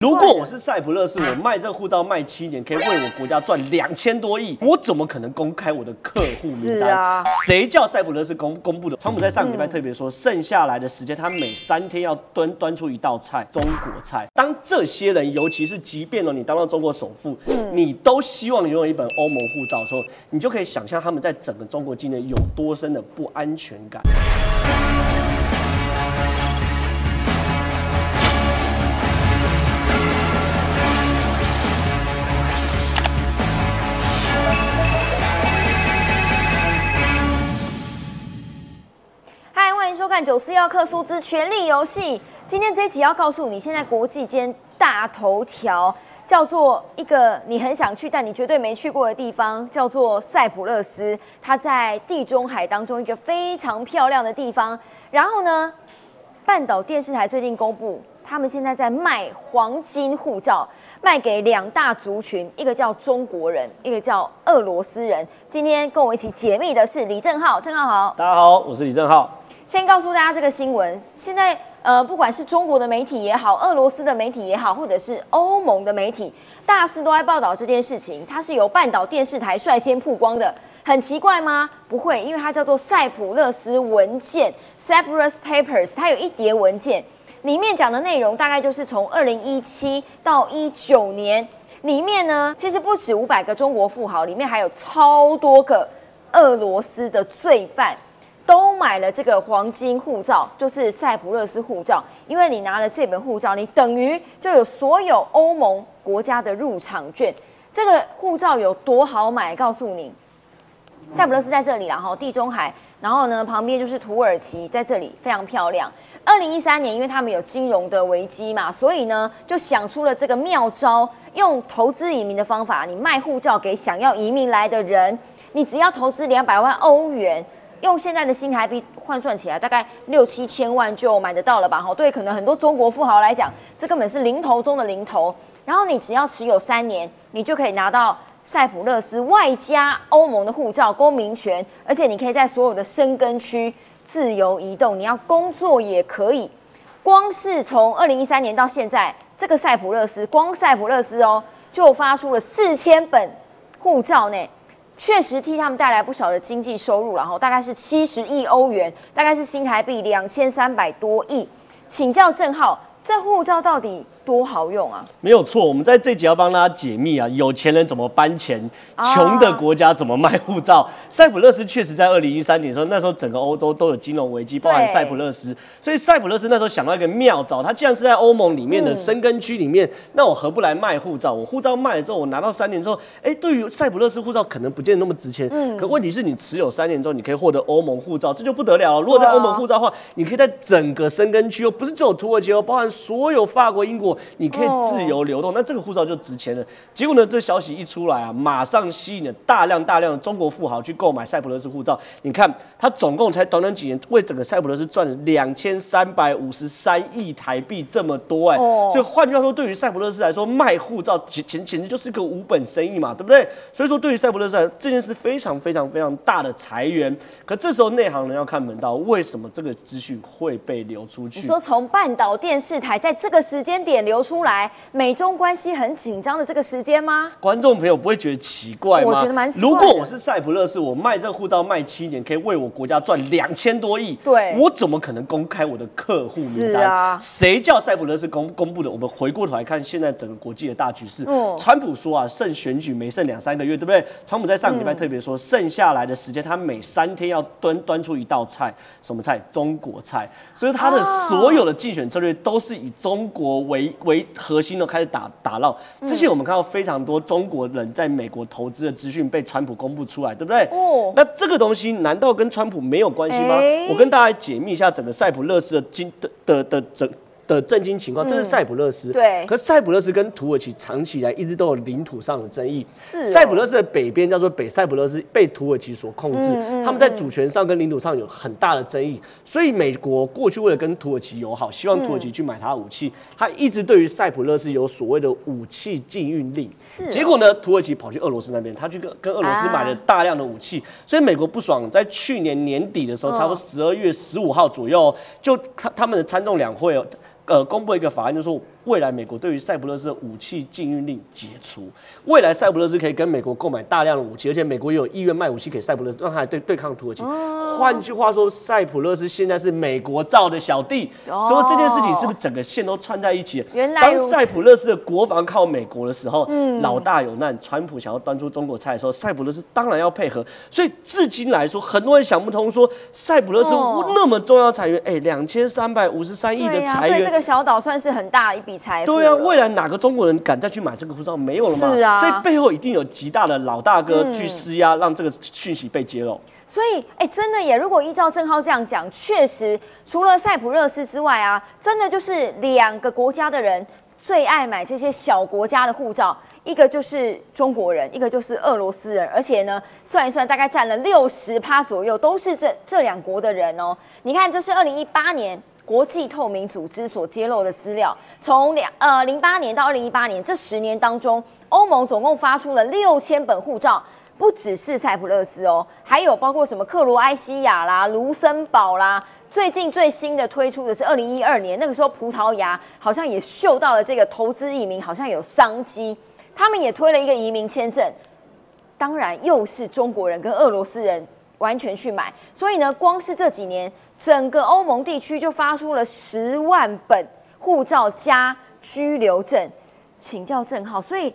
如果我是塞浦勒斯，我卖这个护照卖七年，可以为我国家赚两千多亿，我怎么可能公开我的客户名单？谁叫塞浦勒斯公公布的？川普在上个礼拜特别说，剩下来的时间，他每三天要端端出一道菜，中国菜。当这些人，尤其是即便哦，你当到中国首富，你都希望拥有一本欧盟护照的时候，你就可以想象他们在整个中国境内有多深的不安全感。看九四要克苏之权力游戏。今天这集要告诉你，现在国际间大头条叫做一个你很想去但你绝对没去过的地方，叫做塞浦路斯。它在地中海当中一个非常漂亮的地方。然后呢，半岛电视台最近公布，他们现在在卖黄金护照，卖给两大族群，一个叫中国人，一个叫俄罗斯人。今天跟我一起解密的是李正浩，正浩好，大家好，我是李正浩。先告诉大家这个新闻，现在呃，不管是中国的媒体也好，俄罗斯的媒体也好，或者是欧盟的媒体，大肆都在报道这件事情。它是由半岛电视台率先曝光的，很奇怪吗？不会，因为它叫做塞浦勒斯文件 （Cyprus Papers），它有一叠文件，里面讲的内容大概就是从二零一七到一九年，里面呢其实不止五百个中国富豪，里面还有超多个俄罗斯的罪犯。买了这个黄金护照，就是塞浦路斯护照。因为你拿了这本护照，你等于就有所有欧盟国家的入场券。这个护照有多好买？告诉你，塞浦路斯在这里，然后地中海，然后呢旁边就是土耳其，在这里非常漂亮。二零一三年，因为他们有金融的危机嘛，所以呢就想出了这个妙招，用投资移民的方法，你卖护照给想要移民来的人，你只要投资两百万欧元。用现在的新台币换算起来，大概六七千万就买得到了吧？哈，对，可能很多中国富豪来讲，这根本是零头中的零头。然后你只要持有三年，你就可以拿到塞浦路斯外加欧盟的护照公民权，而且你可以在所有的生根区自由移动，你要工作也可以。光是从二零一三年到现在，这个塞浦路斯光塞浦路斯哦，就发出了四千本护照呢。确实替他们带来不少的经济收入，然后大概是七十亿欧元，大概是新台币两千三百多亿。请教郑浩，这护照到底？多好用啊！没有错，我们在这集要帮大家解密啊，有钱人怎么搬钱，穷的国家怎么卖护照。塞浦路斯确实在二零一三年的时候，那时候整个欧洲都有金融危机，包含塞浦路斯，所以塞浦路斯那时候想到一个妙招，他既然是在欧盟里面的生根区里面，那我何不来卖护照？我护照卖了之后，我拿到三年之后，哎，对于塞浦路斯护照可能不见得那么值钱，嗯，可问题是你持有三年之后，你可以获得欧盟护照，这就不得了了。如果在欧盟护照的话，你可以在整个生根区哦，不是只有土耳其哦，包含所有法国、英国。你可以自由流动，那这个护照就值钱了。结果呢，这消息一出来啊，马上吸引了大量大量的中国富豪去购买塞浦路斯护照。你看，他总共才短短几年，为整个塞浦路斯赚了两千三百五十三亿台币，这么多哎！所以换句话说，对于塞浦路斯来说，卖护照简简简直就是一个无本生意嘛，对不对？所以说，对于塞浦路斯来这件事非常非常非常大的裁员。可这时候内行人要看门道，为什么这个资讯会被流出去？你说从半岛电视台在这个时间点流出来？美中关系很紧张的这个时间吗？观众朋友不会觉得奇怪吗？我觉得蛮。如果我是塞浦勒斯，我卖这个护照卖七年，可以为我国家赚两千多亿。对，我怎么可能公开我的客户名单？啊，谁叫塞浦勒斯公公布的？我们回过头来看现在整个国际的大局势。嗯，川普说啊，剩选举没剩两三个月，对不对？川普在上个礼拜特别说，剩下来的时间他每三天要端端出一道菜，什么菜？中国菜。所以他的所有的竞选策略都是以中国为为。核心都开始打打闹，之前我们看到非常多中国人在美国投资的资讯被川普公布出来，对不对？哦，那这个东西难道跟川普没有关系吗？我跟大家解密一下整个塞浦勒斯的经的的的整。的震惊情况，这是塞浦路斯。对，可塞浦路斯跟土耳其长期以来一直都有领土上的争议。是，塞浦路斯的北边叫做北塞浦路斯，被土耳其所控制。他们在主权上跟领土上有很大的争议，所以美国过去为了跟土耳其友好，希望土耳其去买他的武器，他一直对于塞浦路斯有所谓的武器禁运令。是，结果呢，土耳其跑去俄罗斯那边，他去跟跟俄罗斯买了大量的武器，所以美国不爽，在去年年底的时候，差不多十二月十五号左右，就他他们的参众两会哦。呃，公布一个法案，就是说，未来美国对于塞浦路斯的武器禁运令解除，未来塞浦路斯可以跟美国购买大量的武器，而且美国也有意愿卖武器给塞浦路斯，让他来对对抗土耳其。换句话说，塞浦路斯现在是美国造的小弟，所以这件事情是不是整个线都串在一起？原来当塞浦路斯的国防靠美国的时候，老大有难，川普想要端出中国菜的时候，塞浦路斯当然要配合。所以至今来说，很多人想不通，说塞浦路斯那么重要财源，哎，两千三百五十三亿的财源，对这个小岛算是很大一笔财富。对啊，未来哪个中国人敢再去买这个护照？没有了吗。是啊，所以背后一定有极大的老大哥去施压，让这个讯息被揭露。所以，哎，真的耶！如果依照郑浩这样讲，确实除了塞浦路斯之外啊，真的就是两个国家的人最爱买这些小国家的护照，一个就是中国人，一个就是俄罗斯人，而且呢，算一算大概占了六十趴左右，都是这这两国的人哦。你看，这是二零一八年国际透明组织所揭露的资料，从两呃零八年到二零一八年这十年当中，欧盟总共发出了六千本护照。不只是塞浦路斯哦，还有包括什么克罗埃西亚啦、卢森堡啦。最近最新的推出的是二零一二年，那个时候葡萄牙好像也嗅到了这个投资移民好像有商机，他们也推了一个移民签证。当然又是中国人跟俄罗斯人完全去买，所以呢，光是这几年整个欧盟地区就发出了十万本护照加居留证，请教证号，所以。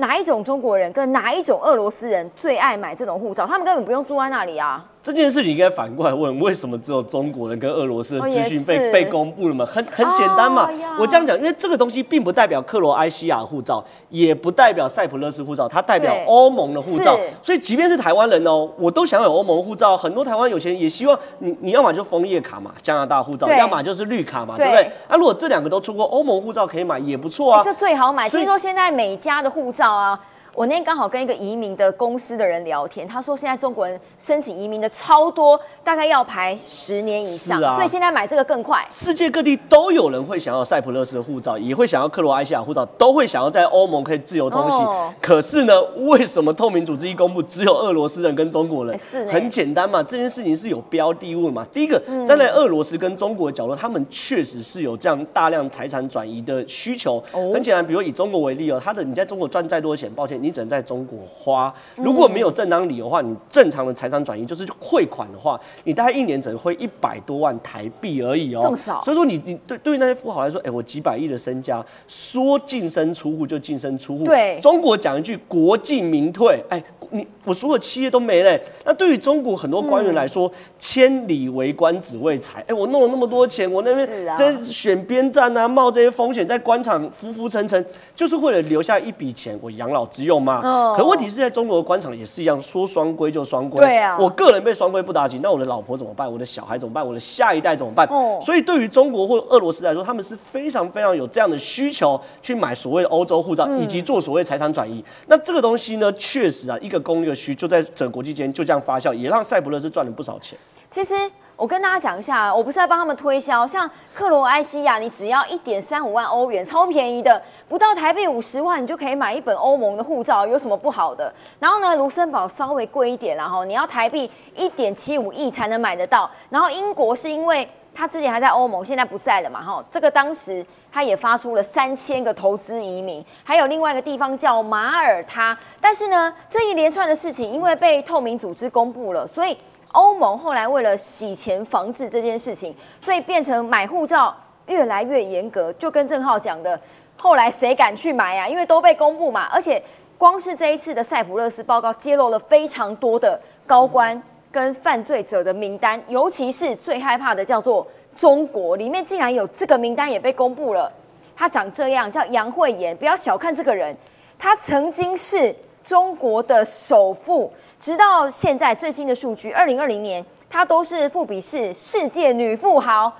哪一种中国人跟哪一种俄罗斯人最爱买这种护照？他们根本不用住在那里啊。这件事情应该反过来问：为什么只有中国人跟俄罗斯的资讯被被公布了嘛？很很简单嘛。我这样讲，因为这个东西并不代表克罗埃西亚护照，也不代表塞浦路斯护照，它代表欧盟的护照。所以即便是台湾人哦，我都想有欧盟护照。很多台湾有钱人也希望你你要么就枫叶卡嘛，加拿大护照；要么就是绿卡嘛，对不对？那如果这两个都出过欧盟护照可以买，也不错啊。这最好买。听说现在每家的护照啊。我那天刚好跟一个移民的公司的人聊天，他说现在中国人申请移民的超多，大概要排十年以上，所以现在买这个更快。世界各地都有人会想要塞浦路斯的护照，也会想要克罗埃西亚护照，都会想要在欧盟可以自由通行。可是呢，为什么透明组织一公布，只有俄罗斯人跟中国人？是很简单嘛，这件事情是有标的物嘛。第一个站在俄罗斯跟中国的角度，他们确实是有这样大量财产转移的需求。很简单，比如以中国为例哦，他的你在中国赚再多钱，抱歉，你只能在中国。花如果没有正当理由的话，你正常的财产转移就是汇款的话，你大概一年只能汇一百多万台币而已哦，这么少。所以说你你对对于那些富豪来说，哎，我几百亿的身家，说净身出户就净身出户。对，中国讲一句国进民退，哎，你我所有企业都没了。那对于中国很多官员来说，千里为官只为财，哎，我弄了那么多钱，我那边在选边站啊，冒这些风险，在官场浮浮沉沉，就是为了留下一笔钱，我养老之用吗？可问题是在中国的官场也是一样，说双规就双规。对啊，我个人被双规不打紧，那我的老婆怎么办？我的小孩怎么办？我的下一代怎么办？哦，所以对于中国或俄罗斯来说，他们是非常非常有这样的需求去买所谓的欧洲护照，以及做所谓财产转移。那这个东西呢，确实啊，一个供一个需，就在整个国际间就这样发酵，也让塞浦路斯赚了不少钱。其实。我跟大家讲一下，我不是在帮他们推销，像克罗埃西亚，你只要一点三五万欧元，超便宜的，不到台币五十万，你就可以买一本欧盟的护照，有什么不好的？然后呢，卢森堡稍微贵一点，然后你要台币一点七五亿才能买得到。然后英国是因为他之前还在欧盟，现在不在了嘛，哈，这个当时他也发出了三千个投资移民，还有另外一个地方叫马耳他，但是呢，这一连串的事情因为被透明组织公布了，所以。欧盟后来为了洗钱防治这件事情，所以变成买护照越来越严格。就跟郑浩讲的，后来谁敢去买呀？因为都被公布嘛。而且光是这一次的塞浦路斯报告，揭露了非常多的高官跟犯罪者的名单，尤其是最害怕的叫做中国，里面竟然有这个名单也被公布了。他长这样，叫杨慧妍，不要小看这个人，他曾经是中国的首富。直到现在最新的数据，二零二零年她都是富比士世界女富豪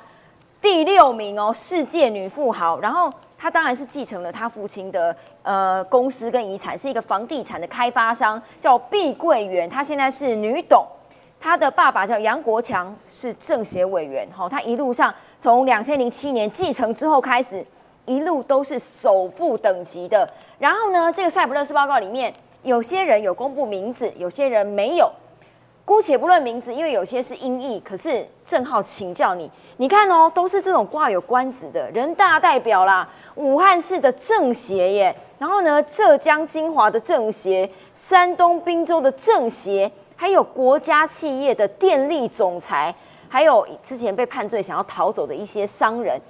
第六名哦，世界女富豪。然后她当然是继承了她父亲的呃公司跟遗产，是一个房地产的开发商，叫碧桂园。她现在是女董，她的爸爸叫杨国强，是政协委员。好，她一路上从两千零七年继承之后开始，一路都是首富等级的。然后呢，这个塞浦路斯报告里面。有些人有公布名字，有些人没有。姑且不论名字，因为有些是音译。可是正好请教你，你看哦，都是这种挂有官职的人大代表啦，武汉市的政协耶，然后呢，浙江金华的政协，山东滨州的政协，还有国家企业的电力总裁，还有之前被判罪想要逃走的一些商人。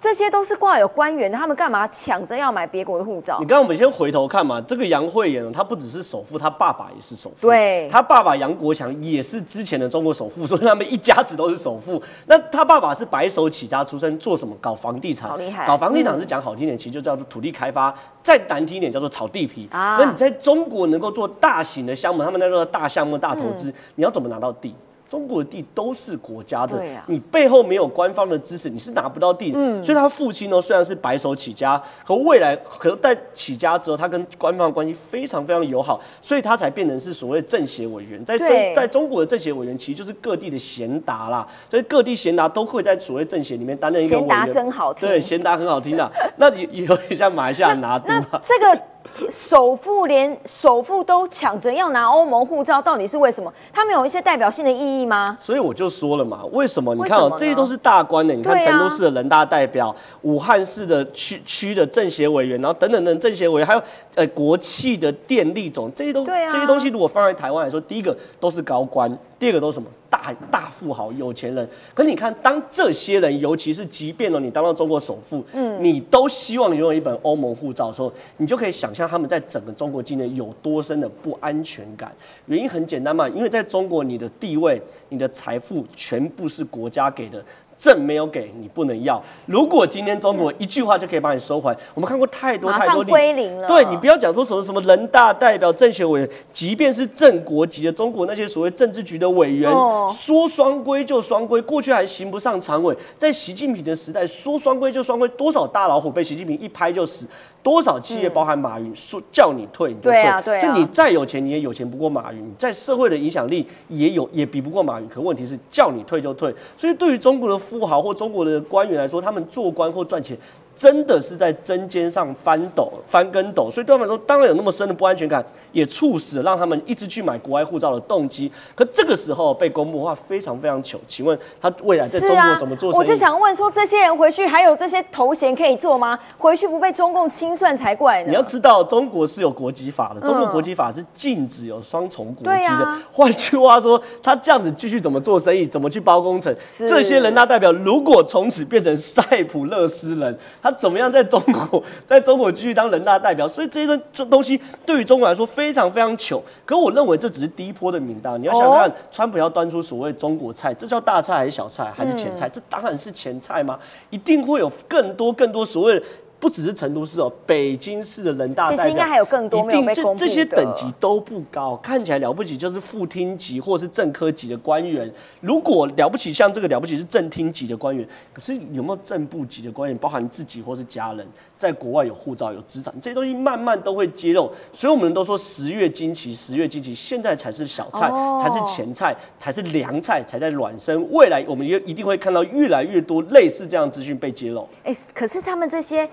这些都是挂有官员的，他们干嘛抢着要买别国的护照？你刚刚我们先回头看嘛，这个杨惠妍，她不只是首富，他爸爸也是首富。对，他爸爸杨国强也是之前的中国首富，所以他们一家子都是首富。那他爸爸是白手起家出身，做什么？搞房地产。好厉害！搞房地产是讲好听点，其实就叫做土地开发；再难听一点，叫做炒地皮。啊，那你在中国能够做大型的项目，他们那个大项目、大投资，你要怎么拿到地？中国的地都是国家的，你背后没有官方的支持，你是拿不到地。嗯，所以他父亲呢，虽然是白手起家，和未来可能在起家之后，他跟官方的关系非常非常友好，所以他才变成是所谓政协委员。在中在中国的政协委员，其实就是各地的贤达啦，所以各地贤达都会在所谓政协里面担任一个委员。贤达真好听，对，贤达很好听的。那也有点像马来西亚拿督。这个。首富连首富都抢着要拿欧盟护照，到底是为什么？他们有一些代表性的意义吗？所以我就说了嘛，为什么？你看哦，这些都是大官的。你看成都市的人大代表，武汉市的区区的政协委员，然后等等等政协委员，还有呃国企的电力总，这些都这些东西，如果放在台湾来说，第一个都是高官，第二个都是什么？大大富豪、有钱人，可你看，当这些人，尤其是即便呢，你当到中国首富，嗯，你都希望拥有一本欧盟护照的时候，你就可以想象他们在整个中国境内有多深的不安全感。原因很简单嘛，因为在中国，你的地位、你的财富全部是国家给的。证没有给你不能要。如果今天中国一句话就可以把你收回，我们看过太多太多归零了。对你不要讲说什么什么人大代表、政协委员，即便是正国级的中国那些所谓政治局的委员，说双规就双规，过去还行不上常委，在习近平的时代说双规就双规，多少大老虎被习近平一拍就死。多少企业包含马云说叫你退你就退，就你再有钱你也有钱不过马云，在社会的影响力也有也比不过马云。可问题是叫你退就退，所以对于中国的富豪或中国的官员来说，他们做官或赚钱。真的是在针尖上翻斗、翻跟斗，所以对他们来说，当然有那么深的不安全感，也促使让他们一直去买国外护照的动机。可这个时候被公布的话，非常非常糗。请问他未来在中国怎么做？我就想问说，这些人回去还有这些头衔可以做吗？回去不被中共清算才怪呢？你要知道，中国是有国籍法的，中国国籍法是禁止有双重国籍的。换句话说，他这样子继续怎么做生意，怎么去包工程？这些人大代表如果从此变成塞浦路斯人，他怎么样在中国，在中国继续当人大代表？所以这些这东西对于中国来说非常非常糗。可我认为这只是第一波的名单。你要想看，川普要端出所谓中国菜，这叫大菜还是小菜还是前菜？这当然是前菜吗？一定会有更多更多所谓。不只是成都市哦，北京市的人大代表，其实应该还有更多没有被公这些等级都不高，看起来了不起就是副厅级或是正科级的官员。如果了不起，像这个了不起是正厅级的官员，可是有没有正部级的官员，包含自己或是家人，在国外有护照有资产，这些东西慢慢都会揭露。所以我们都说十月惊奇，十月惊奇，现在才是小菜，才是前菜，才是凉菜，才在卵生。未来我们也一定会看到越来越多类似这样资讯被揭露。哎，可是他们这些。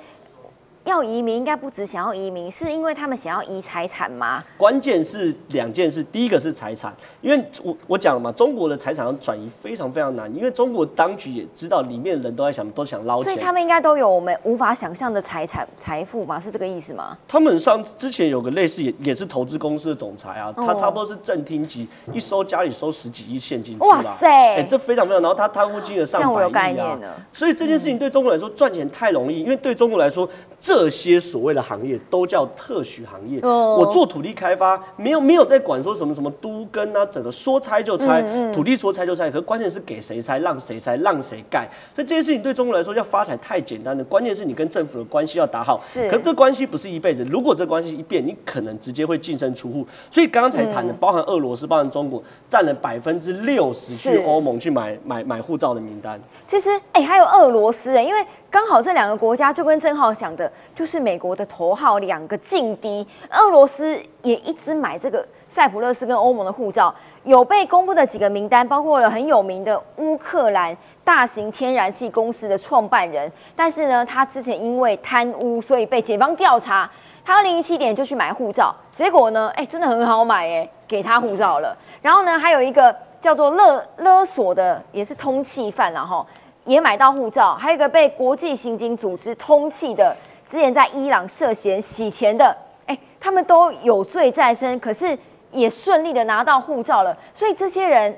要移民应该不止想要移民，是因为他们想要移财产吗？关键是两件事，第一个是财产，因为我我讲了嘛，中国的财产要转移非常非常难，因为中国当局也知道里面人都在想都想捞钱，所以他们应该都有我们无法想象的财产财富嘛，是这个意思吗？他们上之前有个类似也也是投资公司的总裁啊，他差不多是正厅级，一收家里收十几亿现金，哇塞，哎，这非常非常，然后他贪污金额上百亿啊，所以这件事情对中国来说赚钱太容易，因为对中国来说这。这些所谓的行业都叫特许行业。我做土地开发，没有没有在管说什么什么都跟啊，整个说拆就拆，土地说拆就拆。可关键是给谁拆，让谁拆，让谁盖。所以这些事情对中国来说要发财太简单了。关键是你跟政府的关系要打好。是。可这关系不是一辈子，如果这关系一变，你可能直接会净身出户。所以刚才谈的，包含俄罗斯，包含中国，占了百分之六十去欧盟去买买买护照的名单。其实，哎，还有俄罗斯，哎，因为刚好这两个国家就跟郑浩讲的。就是美国的头号两个劲敌，俄罗斯也一直买这个塞浦路斯跟欧盟的护照。有被公布的几个名单，包括了很有名的乌克兰大型天然气公司的创办人，但是呢，他之前因为贪污，所以被检方调查。他二零一七年就去买护照，结果呢，哎，真的很好买，哎，给他护照了。然后呢，还有一个叫做勒勒索的，也是通缉犯，然后也买到护照。还有一个被国际刑警组织通缉的，之前在伊朗涉嫌洗钱的，哎，他们都有罪在身，可是。也顺利的拿到护照了，所以这些人，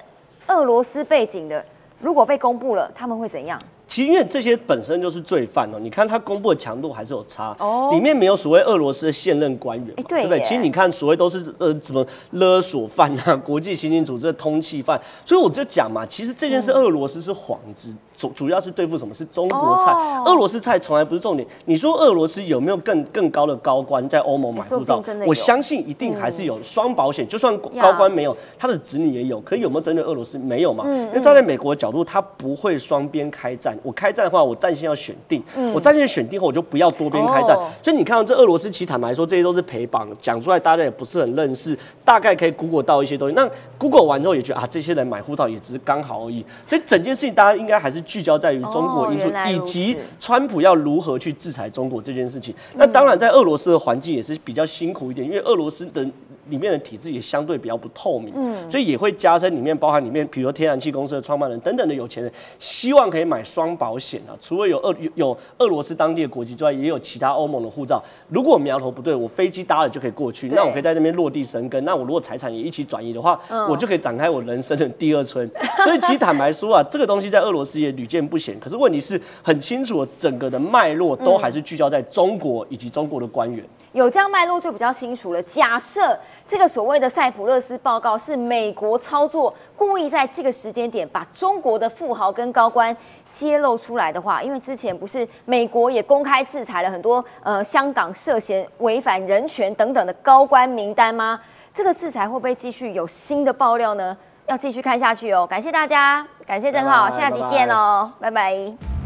俄罗斯背景的，如果被公布了，他们会怎样？其实因为这些本身就是罪犯哦，你看他公布的强度还是有差哦，里面没有所谓俄罗斯的现任官员，对不对？其实你看所谓都是呃什么勒索犯啊，国际刑警组织的通缉犯，所以我就讲嘛，其实这件事俄罗斯是幌子。主主要是对付什么是中国菜，俄罗斯菜从来不是重点。你说俄罗斯有没有更更高的高官在欧盟买护照？我相信一定还是有双保险。就算高官没有，他的子女也有。可有没有针对俄罗斯？没有嘛？因为站在美国的角度，他不会双边开战。我开战的话，我战线要选定。我战线选定后，我就不要多边开战。所以你看到这俄罗斯，其实坦白说，这些都是陪绑，讲出来大家也不是很认识。大概可以 Google 到一些东西。那 Google 完之后也觉得啊，这些人买护照也只是刚好而已。所以整件事情大家应该还是聚焦在于中国因素，以及川普要如何去制裁中国这件事情。那当然，在俄罗斯的环境也是比较辛苦一点，因为俄罗斯的。里面的体制也相对比较不透明，嗯，所以也会加深里面包含里面，比如说天然气公司的创办人等等的有钱人，希望可以买双保险啊。除了有俄有俄罗斯当地的国籍之外，也有其他欧盟的护照。如果苗头不对，我飞机搭了就可以过去，那我可以在那边落地生根。那我如果财产也一起转移的话，我就可以展开我人生的第二春。所以其实坦白说啊，这个东西在俄罗斯也屡见不鲜。可是问题是很清楚，整个的脉络都还是聚焦在中国以及中国的官员。有这样脉络就比较清楚了。假设这个所谓的塞浦勒斯报告是美国操作，故意在这个时间点把中国的富豪跟高官揭露出来的话，因为之前不是美国也公开制裁了很多呃香港涉嫌违反人权等等的高官名单吗？这个制裁会不会继续有新的爆料呢？要继续看下去哦。感谢大家，感谢郑浩，下集见哦，拜拜。